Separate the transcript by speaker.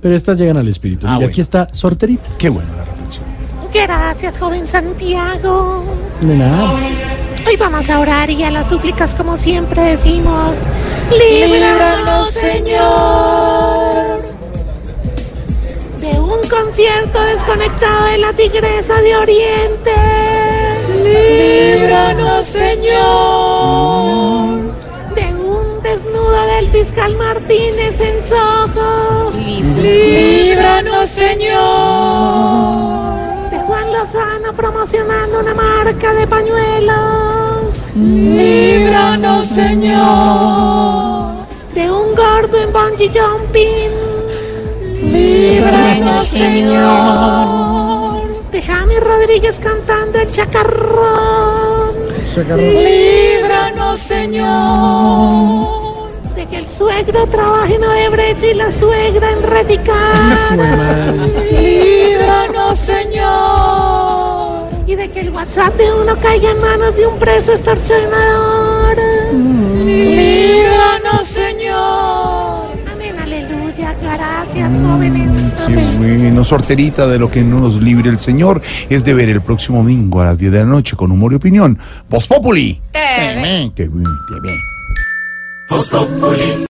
Speaker 1: pero estas llegan al espíritu.
Speaker 2: Ah, bueno.
Speaker 1: aquí está Sorterita.
Speaker 2: Qué bueno la reflexión.
Speaker 3: Gracias, joven Santiago.
Speaker 1: De nada.
Speaker 3: Hoy vamos a orar y a las súplicas, como siempre decimos. Líbranos, Señor. De un concierto desconectado de la Tigresa de Oriente. Líbranos, Señor. Fiscal Martínez en Soho. Líbranos, Señor. De Juan Lozano promocionando una marca de pañuelos. Líbranos, Señor. De un gordo en bungee jumping. Líbranos, Señor. De Jaime Rodríguez cantando el chacarrón. Líbranos, Señor. Suegro trabaje en Odebrecht y la suegra en Reticar. Líbranos, Señor. Y de que el WhatsApp de uno caiga en manos de un preso extorsionador. Líbranos, Señor. Amén, aleluya. Gracias, jóvenes.
Speaker 2: Qué
Speaker 3: Amén.
Speaker 2: bueno, sorterita de lo que no nos libre el Señor es de ver el próximo domingo a las 10 de la noche con humor y opinión. Voz Populi. TV. TV. TV.